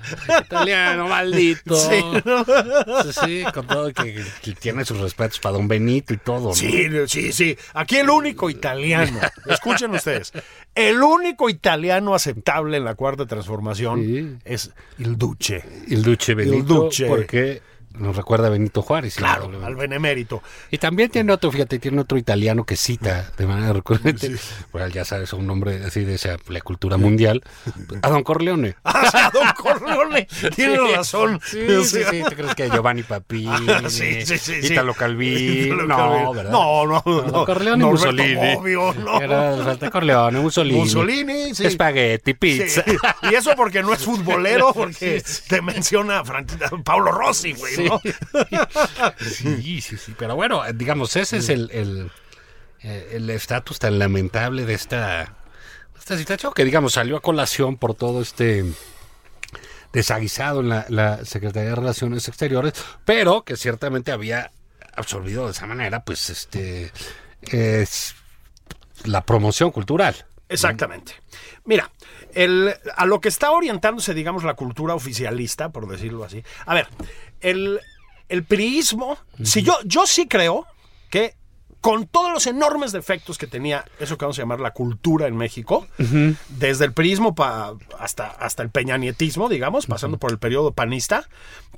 Italiano, maldito. Sí, Sí, sí, con todo que, que tiene sus respetos para don Benito y todo. ¿no? Sí, sí, sí. Aquí el único italiano, escuchen ustedes, el único italiano aceptable en la cuarta transformación Sí. es el Duce. El Duce Benito, El Duce. porque nos recuerda a Benito Juárez. Claro, al benemérito. Y también tiene otro, fíjate, tiene otro italiano que cita de manera recurrente, bueno, ya sabes, un nombre así de esa, la cultura mundial, a Don Corleone. [LAUGHS] Ah, don Corleone, [LAUGHS] tienes Sí. razón. Sí, O sí, sea, sí, ¿tú crees que Giovanni Papini, [LAUGHS] sí, sí, sí, sí. Italo Calvino? Italo No. ¿verdad? No, no, no. Don Corleone y Mussolini. Bobbio, no. Era Corleone, Mussolini. Mussolini, sí. Espagueti, Sí, pizza. Y eso porque no es futbolero, porque te menciona Fran- Paulo Rossi, güey, ¿no? Sí, sí, sí. Pero bueno, digamos, ese es el el eh, el estatus tan lamentable de esta, esta situación que, digamos, salió a colación por todo este desaguisado en la, la Secretaría de Relaciones Exteriores, pero que ciertamente había absorbido de esa manera, pues, este, es la promoción cultural. Exactamente. Mira, el, a lo que está orientándose, digamos, la cultura oficialista, por decirlo así. A ver, el, el priismo, si yo, yo sí creo que con todos los enormes defectos que tenía eso que vamos a llamar la cultura en México, desde el priismo pa- hasta, hasta el peñanietismo, digamos, pasando por el periodo panista,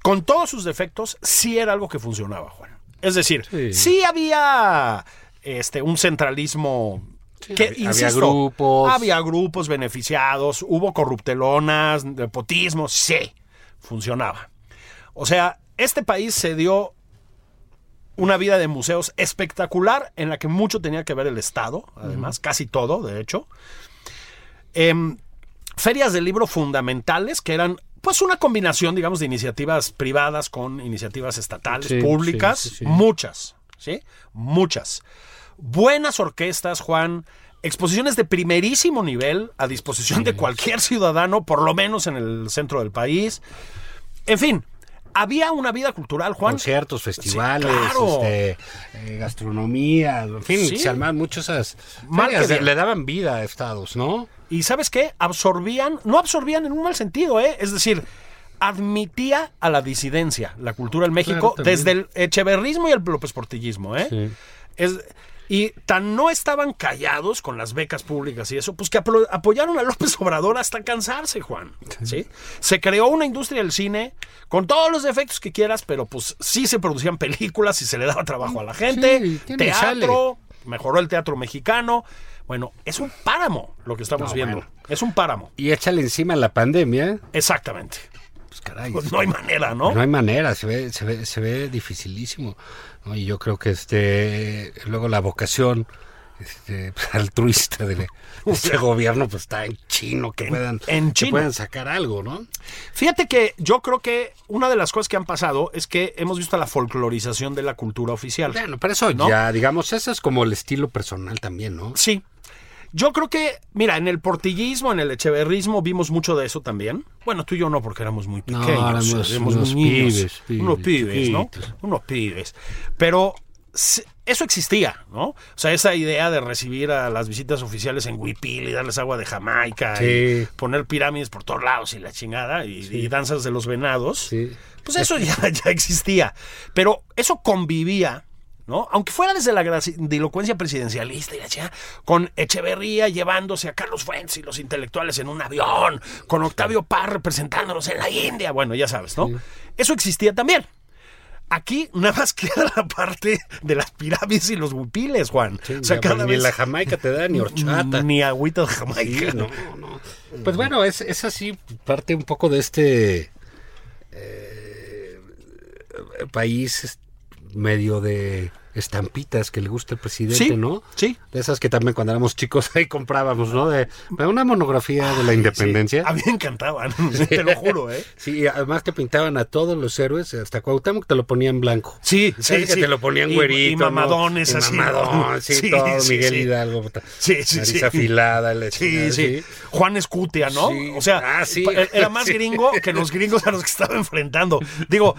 con todos sus defectos, sí era algo que funcionaba, Juan. Es decir, Sí. sí, había este, un centralismo que, había- había insisto, grupos. había grupos beneficiados, hubo corruptelonas, nepotismo, sí, funcionaba. O sea, este país se dio una vida de museos espectacular en la que mucho tenía que ver el Estado, además, casi todo, de hecho. Em, ferias de libro fundamentales que eran pues una combinación, digamos, de iniciativas privadas con iniciativas estatales, Sí, públicas, sí, sí, sí. muchas, ¿sí? Muchas. Buenas orquestas, Juan, exposiciones de primerísimo nivel a disposición de cualquier ciudadano, por lo menos en el centro del país. En fin, había una vida cultural, Juan. Conciertos, festivales, claro. este, eh, gastronomía, en fin, Sí. se armaban muchas esas le daban vida a estados, ¿no? Y ¿sabes qué? Absorbían, no absorbían en un mal sentido, ¿eh? Es decir, admitía a la disidencia la cultura en México Claro, desde el echeverrismo y el López Portillismo, ¿eh? Sí. Es, y tan no estaban callados con las becas públicas y eso, pues que apoyaron a López Obrador hasta cansarse, Juan. ¿sí? Se creó una industria del cine con todos los defectos que quieras, pero pues sí se producían películas y se le daba trabajo a la gente. Sí, teatro, mejoró el teatro mexicano. Bueno, es un páramo lo que estamos No, viendo. bueno. Es un páramo. Y échale encima la pandemia. Exactamente. Pues caray. Pues no hay manera, ¿no? No hay manera, se ve, se ve, se ve dificilísimo. Y yo creo que este luego la vocación este, [LAUGHS] pues, altruista de, de este gobierno pues está en chino, que puedan, en que puedan sacar algo, ¿no? Fíjate que yo creo que una de las cosas que han pasado es que hemos visto la folclorización de la cultura oficial. Bueno, pero eso ¿No? ya, digamos, eso es como el estilo personal también, ¿no? Sí. Yo creo que, mira, en el portillismo, en el echeverrismo, vimos mucho de eso también. Bueno, tú y yo no, porque éramos muy No, pequeños. éramos unos pibes, pibes, unos pibes, ¿no? Unos pibes. Pero eso existía, ¿no? O sea, esa idea de recibir a las visitas oficiales en Huipil y darles agua de Jamaica Sí. y poner pirámides por todos lados y la chingada y, y danzas de los venados. Sí. Pues eso ya, [LAUGHS] ya existía. Pero eso convivía, ¿no? Aunque fuera desde la grandilocuencia presidencialista y chingada, con Echeverría llevándose a Carlos Fuentes y los intelectuales en un avión, con Octavio Paz representándolos en la India. Bueno, ya sabes, ¿no? Eso existía también. Aquí nada más [LAUGHS] queda la parte de las pirámides y los huipiles, Juan. Sí, o sea, ya, cada pues, ni la Jamaica te da ni horchata. Ni agüita de Sí, Jamaica. no, no. Pues bueno, es, es así parte un poco de este eh, país es- medio de estampitas que le gusta el presidente, Sí, ¿no? sí. De esas que también cuando éramos chicos ahí comprábamos, ¿no? De, de una monografía de la independencia. A mí me encantaban, [LAUGHS] te lo juro, ¿eh? Sí, y además que pintaban a todos los héroes, hasta Cuauhtémoc te lo ponían blanco. Sí, Sí, sí, que sí. te lo ponían Y- güerito. Y ¿no? mamadones Y así. mamadón, sí, Sí, todo, sí, Miguel sí. Hidalgo. Sí, sí, nariz sí. afilada. la Sí, sí. Juan Escutia, ¿no? Sí. O sea, Ah, sí. era [LAUGHS] más Sí. gringo que los gringos a los que estaba enfrentando. Digo,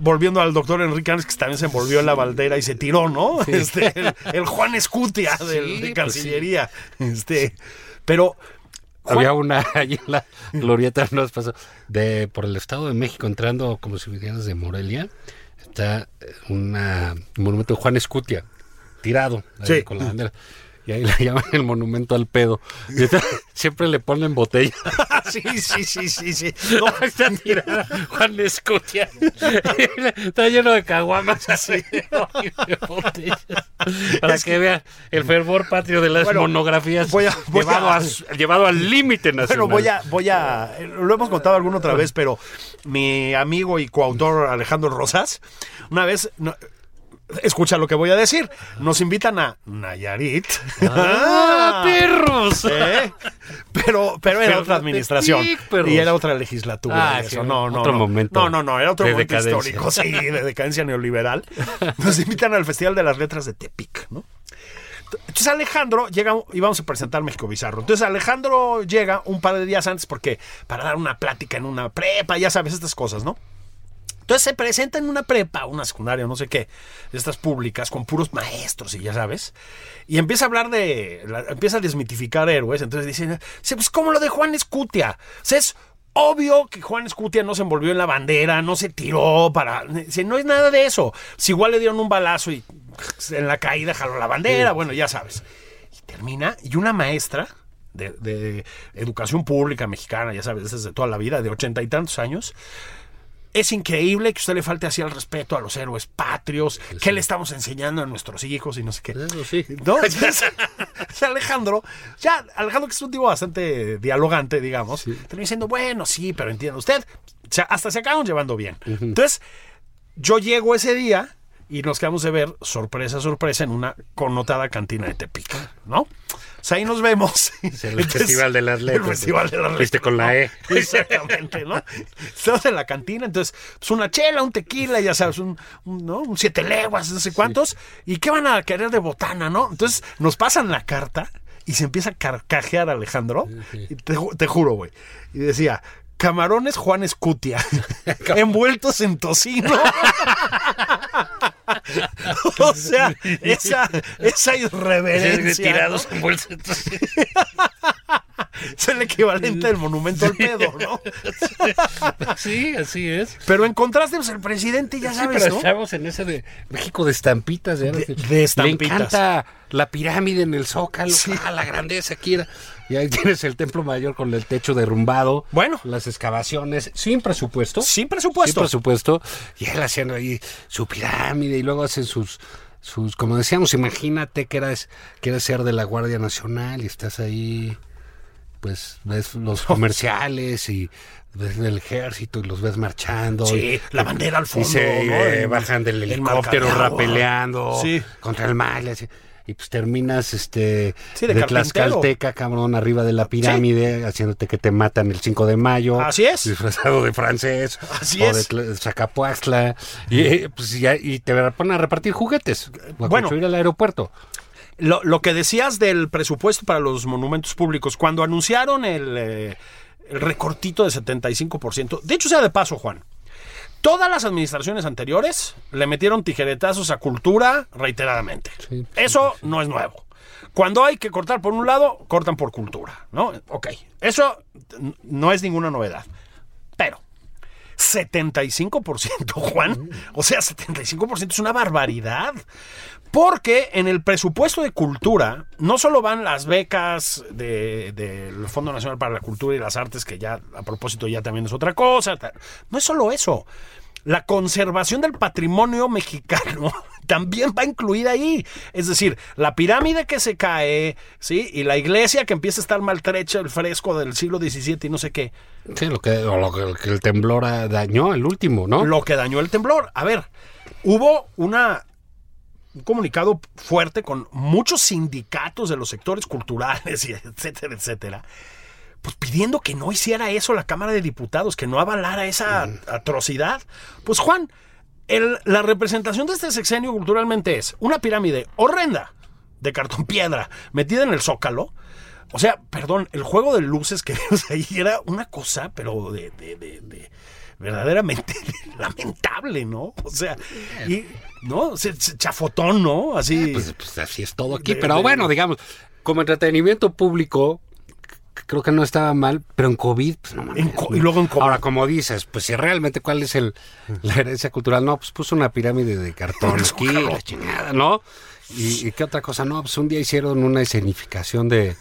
volviendo al doctor Enrique Ángel, que también se envolvió en la baldera y se tiró, ¿no? [LAUGHS] Este, el, el Juan Escutia del- Sí, de pues Cancillería. Este, pero Juan- Había una [LAUGHS] allí en la glorieta nos pasó de por el Estado de México entrando como si vinieras de Morelia está una, un monumento de Juan Escutia tirado ahí con la bandera y ahí le [LAUGHS] llaman el monumento al pedo. [LAUGHS] Siempre le ponen botella. [LAUGHS] Sí, sí, sí, sí, sí. No, está tirada Juan Escutia está lleno de caguamas así de botellas. Para que vean el fervor patrio de las Bueno, monografías voy a- voy llevado, a- a su- llevado al límite nacional. Bueno, voy a, voy a, lo hemos contado alguna otra vez, pero mi amigo y coautor Alejandro Rosas, una vez, no- escucha lo que voy a decir, nos invitan a Nayarit. ¡Ah, [LAUGHS] perros! ¿Eh? Pero, pero era otra administración y era otra legislatura. Ah, sí, eso. no, no, otro no. momento No, no, no, era otro de momento decadencia. histórico, sí, de decadencia neoliberal. [LAUGHS] Nos invitan al Festival de las Letras de Tepic, ¿no? Entonces Alejandro llega y vamos a presentar México Bizarro. Entonces Alejandro llega un par de días antes porque para dar una plática en una prepa, ya sabes estas cosas, ¿no? Entonces se presenta en una prepa, una secundaria, no sé qué, de estas públicas con puros maestros y ya sabes. Y empieza a hablar de, la- empieza a desmitificar héroes. Entonces dicen, dice, pues como lo de Juan Escutia. O sea, es obvio que Juan Escutia no se envolvió en la bandera, no se tiró para... Dice, no es nada de eso. Si igual le dieron un balazo y en la caída jaló la bandera, bueno, ya sabes. Y termina, y una maestra de, de educación pública mexicana, ya sabes, desde toda la vida, de ochenta y tantos años, es increíble que usted le falte así al respeto a los héroes patrios, que le estamos enseñando a nuestros hijos y no sé qué. Eso sí. ¿No? [LAUGHS] Alejandro, ya, Alejandro que es un tipo bastante dialogante, digamos, termina diciendo, bueno, sí, pero entiende usted, o sea, hasta se acaban llevando bien. Entonces, yo llego ese día y nos quedamos de ver, sorpresa, sorpresa, en una connotada cantina de Tepic, ¿no? O sea, ahí nos vemos. [LAUGHS] Es el Festival de las Letras. El Festival de las Letras. Con la. E. [LAUGHS] Exactamente, ¿no? Estamos en la cantina, entonces, pues una chela, un tequila, ya sabes, un, un, ¿no? un siete leguas, no sé cuántos. ¿Y qué van a querer de botana, no? Entonces, nos pasan la carta y se empieza a carcajear Alejandro. Y te, te juro, güey. Y decía, camarones Juan Escutia, [LAUGHS] envueltos en tocino. [LAUGHS] o sea, esa, esa irreverencia. Tirados ¿no? en bolsas. [LAUGHS] [LAUGHS] es el equivalente del monumento al pedo, ¿no? [LAUGHS] Sí, así es. Pero en contraste, pues el presidente, ya Sí, sabes, pero ¿no? estamos en ese de México de estampitas. De, De- de estampitas. Le encanta la pirámide en el zócalo, ah, la grandeza aquí. era. Y ahí tienes el templo mayor con el techo derrumbado. Bueno. Las excavaciones, sin presupuesto. Sin presupuesto. Sin presupuesto. Y él haciendo ahí su pirámide y luego hacen sus... sus como decíamos, imagínate que eras, que eras ser de la Guardia Nacional y estás ahí pues ves los [LAUGHS] comerciales y ves el ejército y los ves marchando. Sí, y- la bandera al fondo, Y se ¿no? eh, bajan del el helicóptero rapeleando Sí. contra el mal. así. Y pues terminas este Sí, de de. Tlaxcalteca, cabrón, arriba de la pirámide, haciéndote que te matan el 5 de mayo. Así es. Disfrazado de francés. [LAUGHS] Así o es. de Tla- Zacapuaxtla. Y, eh, pues, ya, y te ponen a repartir juguetes. O a Bueno. construir el aeropuerto. Lo, lo que decías del presupuesto para los monumentos públicos, cuando anunciaron el, eh, el recortito de 75%, de hecho sea de paso, Juan, todas las administraciones anteriores le metieron tijeretazos a cultura reiteradamente. Sí, Eso no es nuevo. Cuando hay que cortar por un lado, cortan por cultura, ¿no? Ok, eso no es ninguna novedad. Pero 75%, Juan. O sea, 75% es una barbaridad. Porque en el presupuesto de cultura no solo van las becas de- del Fondo Nacional para la Cultura y las Artes, que ya a propósito ya también es otra cosa. No es solo eso. La conservación del patrimonio mexicano [LAUGHS] también va incluida ahí. Es decir, la pirámide que se cae, ¿sí? Y la iglesia que empieza a estar maltrecha, el fresco del siglo XVII y no sé qué. Sí, lo que, lo que, que el temblor ah, dañó, el último, ¿no? lo que dañó el temblor. A ver, hubo una un comunicado fuerte con muchos sindicatos de los sectores culturales, y etcétera, etcétera, pues pidiendo que no hiciera eso la Cámara de Diputados, que no avalara esa atrocidad. Pues Juan, el- la representación de este sexenio culturalmente es una pirámide horrenda de cartón piedra metida en el zócalo. O sea, perdón, el juego de luces que [LAUGHS] vimos ahí era una cosa, pero de, de- de- de- verdaderamente [LAUGHS] lamentable, ¿no? O sea, y, ¿no? Se- se- Chafotón, ¿no? Así. Pues, pues así es todo aquí. De- pero de- bueno, digamos, como entretenimiento público, creo que no estaba mal, pero en COVID, pues no mames. Y luego en COVID. Ahora, como dices, pues si realmente cuál es el la herencia cultural, no, pues puso una pirámide de cartón [LAUGHS] aquí, la chingada, ¿no? Y, y qué otra cosa, no, pues un día hicieron una escenificación de,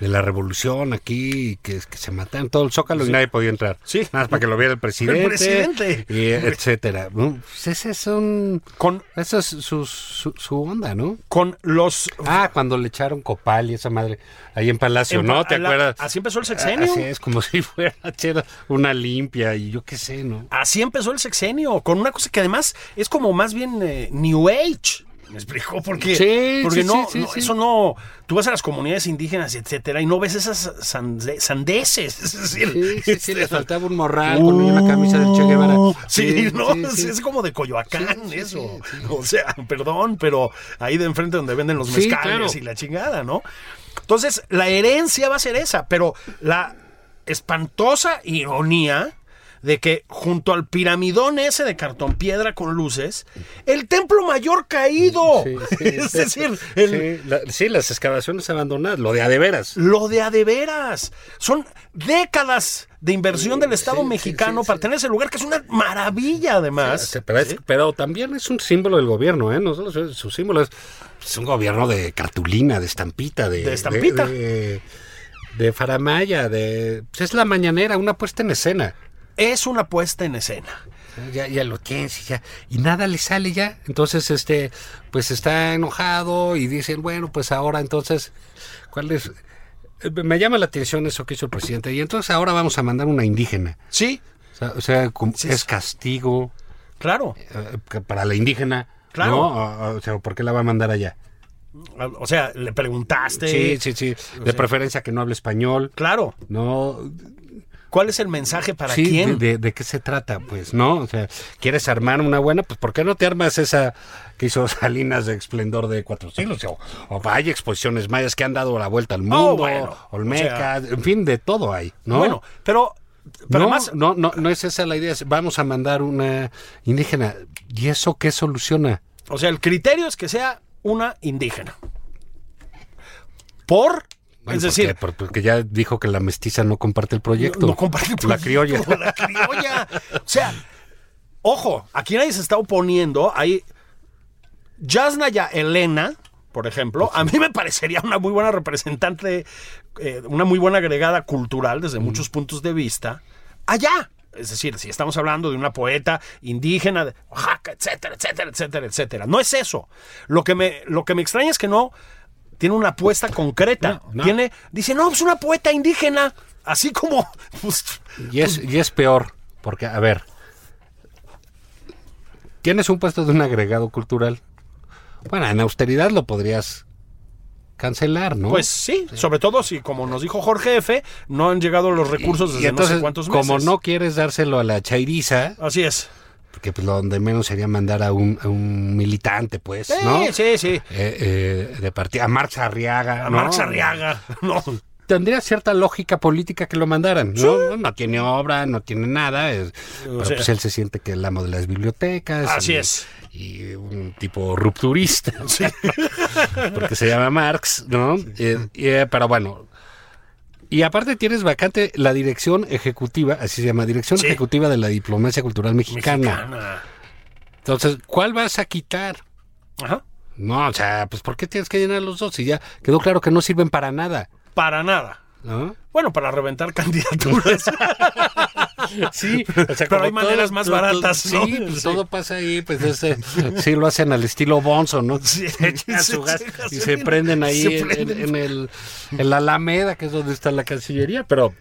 de la revolución aquí, que, que se mataron todo el zócalo y nadie podía entrar. Sí. Nada más para que lo viera el [LAUGHS] presidente. presidente. Y etcétera. Pues ese es un... con, Esa es su, su, su onda, ¿no? con los. Ah, cuando le echaron copal y esa madre ahí en Palacio, en- ¿no? ¿Te la- acuerdas? Así empezó el sexenio. Así es, como [LAUGHS] si fuera una limpia y yo qué sé, ¿no? Así empezó el sexenio, con una cosa que además es como más bien eh, New Age. ¿Me explicó? Porque, Sí, porque sí, no, sí, no, eso no. Tú vas a las comunidades indígenas, etcétera, y no ves esas sande- sandeces. Es decir, Sí, este, le faltaba un morral con una camisa del Che Guevara. Uh, Sí, no, es- como de Coyoacán eso. O sea, perdón, pero ahí de enfrente donde venden los mezcales claro. y la chingada, ¿no? Entonces, la herencia va a ser esa, pero la espantosa ironía de que junto al piramidón ese de cartón piedra con luces, el templo mayor caído. Sí, [LAUGHS] sí, es decir, el- Sí, la- sí, las excavaciones abandonadas, lo de a de veras. lo de a de veras. Son décadas de inversión del Estado mexicano para tener ese lugar que es una maravilla además. Pero, es- pero también es un símbolo del gobierno, ¿eh? No solo su, su símbolo es, es un gobierno de cartulina, de estampita, de, De estampita. de, de- de faramaya, de pues es la mañanera, una puesta en escena. Es una puesta en escena. Ya, ya lo tienes y ya y nada le sale ya. Entonces este pues está enojado y dicen, bueno, pues ahora entonces ¿cuál es Eh, me llama la atención eso que hizo el presidente y entonces ahora vamos a mandar una indígena. Sí, O sea, o sea, como- Sí, es castigo claro. eh, para la indígena. Claro. ¿no? O, sea, ¿por qué la va a mandar allá? O sea, le preguntaste. Sí, sí, sí. De sea- preferencia que no hable español. Claro. No, ¿Cuál es el mensaje para sí, quién? De, de- de qué se trata? Pues, ¿no? O sea, ¿quieres armar una buena? Pues, ¿por qué no te armas esa que hizo [LAUGHS] Salinas de Esplendor de Cuatro Siglos? O, o hay exposiciones mayas que han dado la vuelta al mundo, Oh, bueno, Olmecas, en fin, de todo hay, ¿no? Bueno, pero, pero no, además, no, no, no es esa la idea. vamos a mandar una indígena. ¿Y eso qué soluciona? o sea, el criterio es que sea una indígena. Por Bueno, es decir, porque, porque ya dijo que la mestiza no comparte el proyecto. No, no comparte el La proyecto, criolla. [LAUGHS] La criolla. O sea, ojo, aquí nadie se está oponiendo. Hay Yasnaya Elena, por ejemplo, a mí me parecería una muy buena representante, eh, una muy buena agregada cultural desde muchos puntos de vista. Allá. Es decir, si estamos hablando de una poeta indígena de Oaxaca, etcétera, etcétera, etcétera, etcétera. No es eso. Lo que me, lo que me extraña es que no tiene una apuesta concreta. No, no. Tiene, dice, no, es una poeta indígena. Así como. [LAUGHS] pues, Y es, y es peor, porque, a ver, tienes un puesto de un agregado cultural. Bueno, en austeridad lo podrías cancelar, ¿no? Pues sí, sobre todo si, como nos dijo Jorge F., no han llegado los recursos Y- desde y entonces, no sé cuántos meses. como no quieres dárselo a la chairiza, Así es. Porque pues lo donde menos sería mandar a un, a un militante, pues, Sí, ¿no? sí, sí. Eh, eh, de partida, a Marx Arriaga. A ¿no? Marx Arriaga. [LAUGHS] No. Tendría cierta lógica política que lo mandaran, ¿no? No tiene obra, no tiene nada, es- pero sea- pues él se siente que el amo de las bibliotecas. Así y- es. Y un tipo rupturista, [LAUGHS] porque se llama Marx, ¿no? Eh, pero bueno. Y aparte tienes vacante la dirección ejecutiva, así se llama, dirección Sí. ejecutiva de la diplomacia cultural mexicana. Mexicana. Entonces, ¿cuál vas a quitar? Ajá. No, o sea, pues ¿por qué tienes que llenar los dos? Y ya quedó claro que no sirven para nada, Para nada. ¿no? Bueno, para reventar [LAUGHS] candidaturas. [LAUGHS] Sí, [LAUGHS] Pero hay maneras más baratas, ¿no? Sí, pues Sí. todo pasa ahí, pues ese, sí lo hacen al estilo Bonzo, ¿no? Sí, Echan [LAUGHS] sí, su gas y se prenden ahí Se en, prenden. en- en el en la Alameda, que es donde está la Cancillería, pero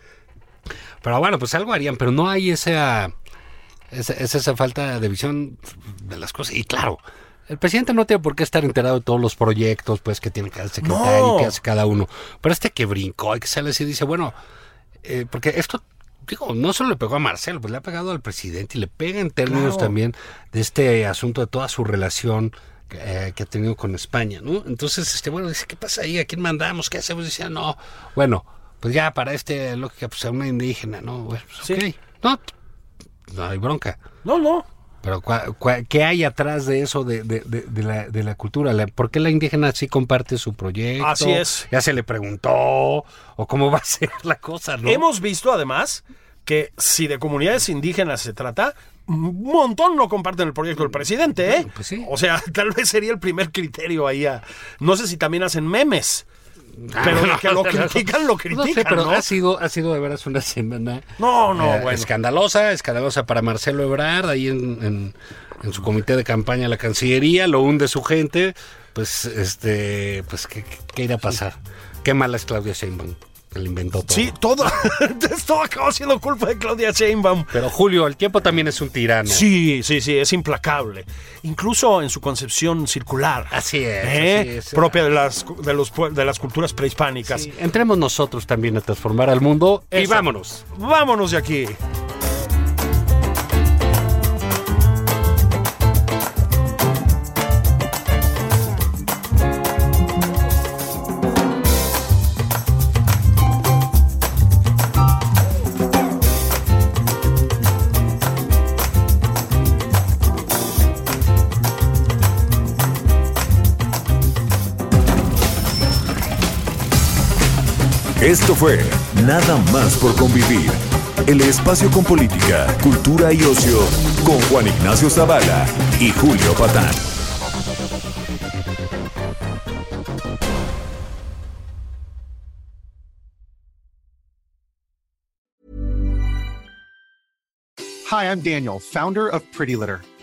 pero bueno, pues algo harían, pero no hay esa esa, es esa falta de visión de las cosas. Y claro, el presidente no tiene por qué estar enterado de todos los proyectos, pues, que tiene cada secretario No. y que hace cada uno. Pero este que brincó y que sale así y dice, bueno, eh, porque esto, digo, no solo le pegó a Marcelo, pues le ha pegado al presidente y le pega en términos Claro. también de este asunto de toda su relación que, eh, que ha tenido con España, ¿no? Entonces, este, bueno, dice, ¿qué pasa ahí? ¿A quién mandamos? ¿Qué hacemos? Dice, no, bueno, pues ya para este lógica, pues a una indígena, ¿no? Bueno, pues, Sí. No, no hay bronca. No, no. Pero ¿qué hay atrás de eso de, de- de- de la, de la cultura? ¿Por qué la indígena sí comparte su proyecto? Así es. Ya se le preguntó, o cómo va a [LAUGHS] ser la cosa, ¿no? Hemos visto además que si de comunidades indígenas se trata, un montón no comparten el proyecto del presidente, ¿eh? Pues sí. O sea, [LAUGHS] tal vez sería el primer criterio ahí. a- no sé si también hacen memes. Pero de que lo critican, lo No sé, critican, pero ¿no? ha sido, ha sido de veras una semana No, no, eh, bueno. escandalosa, escandalosa para Marcelo Ebrard, ahí en, en- en su comité de campaña la Cancillería, lo hunde su gente, pues, este, pues, ¿qué, qué- qué irá a pasar? Qué mala es Claudia Sheinbaum, que le inventó todo. Sí, todo, [LAUGHS] todo acabó siendo culpa de Claudia Sheinbaum. Pero Julio, el tiempo también es un tirano. Sí, sí, sí, es implacable. Incluso en su concepción circular. Así es, ¿eh? así es. Propia de las, de, los, de las culturas prehispánicas. Sí, Entremos nosotros también a transformar al mundo y vámonos. Vámonos de aquí. Esto fue Nada más por convivir. El espacio con política, cultura y ocio con Juan Ignacio Zavala y Julio Patán. Hi, I'm Daniel, founder of Pretty Litter.